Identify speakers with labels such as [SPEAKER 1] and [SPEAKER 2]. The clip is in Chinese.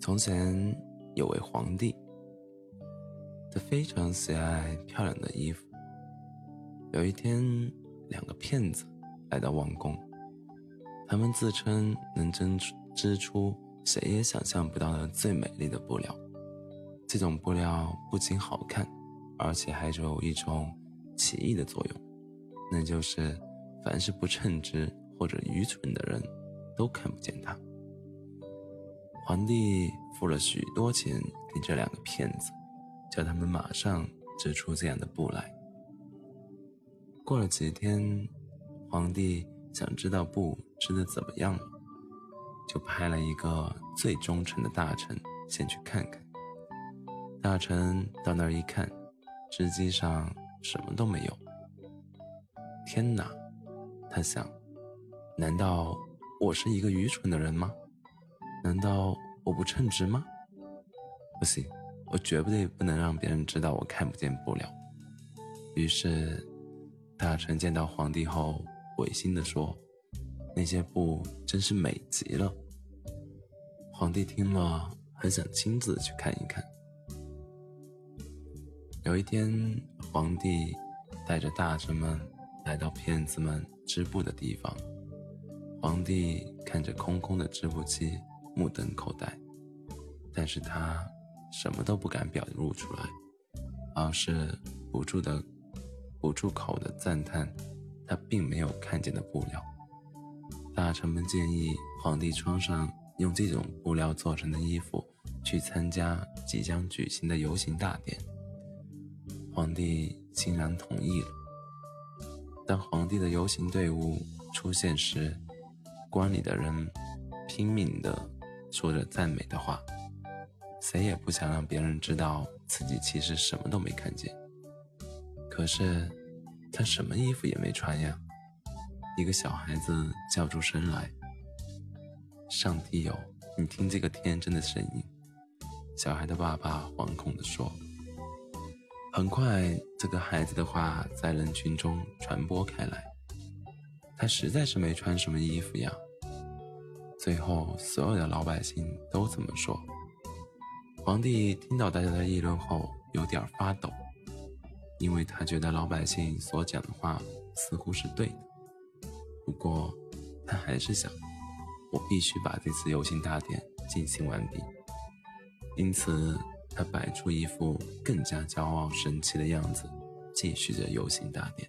[SPEAKER 1] 从前有位皇帝，他非常喜爱漂亮的衣服。有一天，两个骗子来到王宫，他们自称能织织出谁也想象不到的最美丽的布料。这种布料不仅好看，而且还有一种奇异的作用，那就是凡是不称职或者愚蠢的人，都看不见它。皇帝付了许多钱给这两个骗子，叫他们马上织出这样的布来。过了几天，皇帝想知道布织的怎么样了，就派了一个最忠诚的大臣先去看看。大臣到那儿一看，织机上什么都没有。天哪，他想，难道我是一个愚蠢的人吗？难道我不称职吗？不行，我绝对不能让别人知道我看不见布料。于是，大臣见到皇帝后，违心地说：“那些布真是美极了。”皇帝听了，很想亲自去看一看。有一天，皇帝带着大臣们来到骗子们织布的地方，皇帝看着空空的织布机。目瞪口呆，但是他什么都不敢表露出来，而是不住的、不住口的赞叹他并没有看见的布料。大臣们建议皇帝穿上用这种布料做成的衣服去参加即将举行的游行大典。皇帝欣然同意了。当皇帝的游行队伍出现时，观里的人拼命的。说着赞美的话，谁也不想让别人知道自己其实什么都没看见。可是他什么衣服也没穿呀！一个小孩子叫出声来：“上帝哟，你听这个天真的声音！”小孩的爸爸惶恐地说。很快，这个孩子的话在人群中传播开来：“他实在是没穿什么衣服呀。”最后，所有的老百姓都这么说。皇帝听到大家的议论后，有点发抖，因为他觉得老百姓所讲的话似乎是对的。不过，他还是想，我必须把这次游行大典进行完毕。因此，他摆出一副更加骄傲神气的样子，继续着游行大典。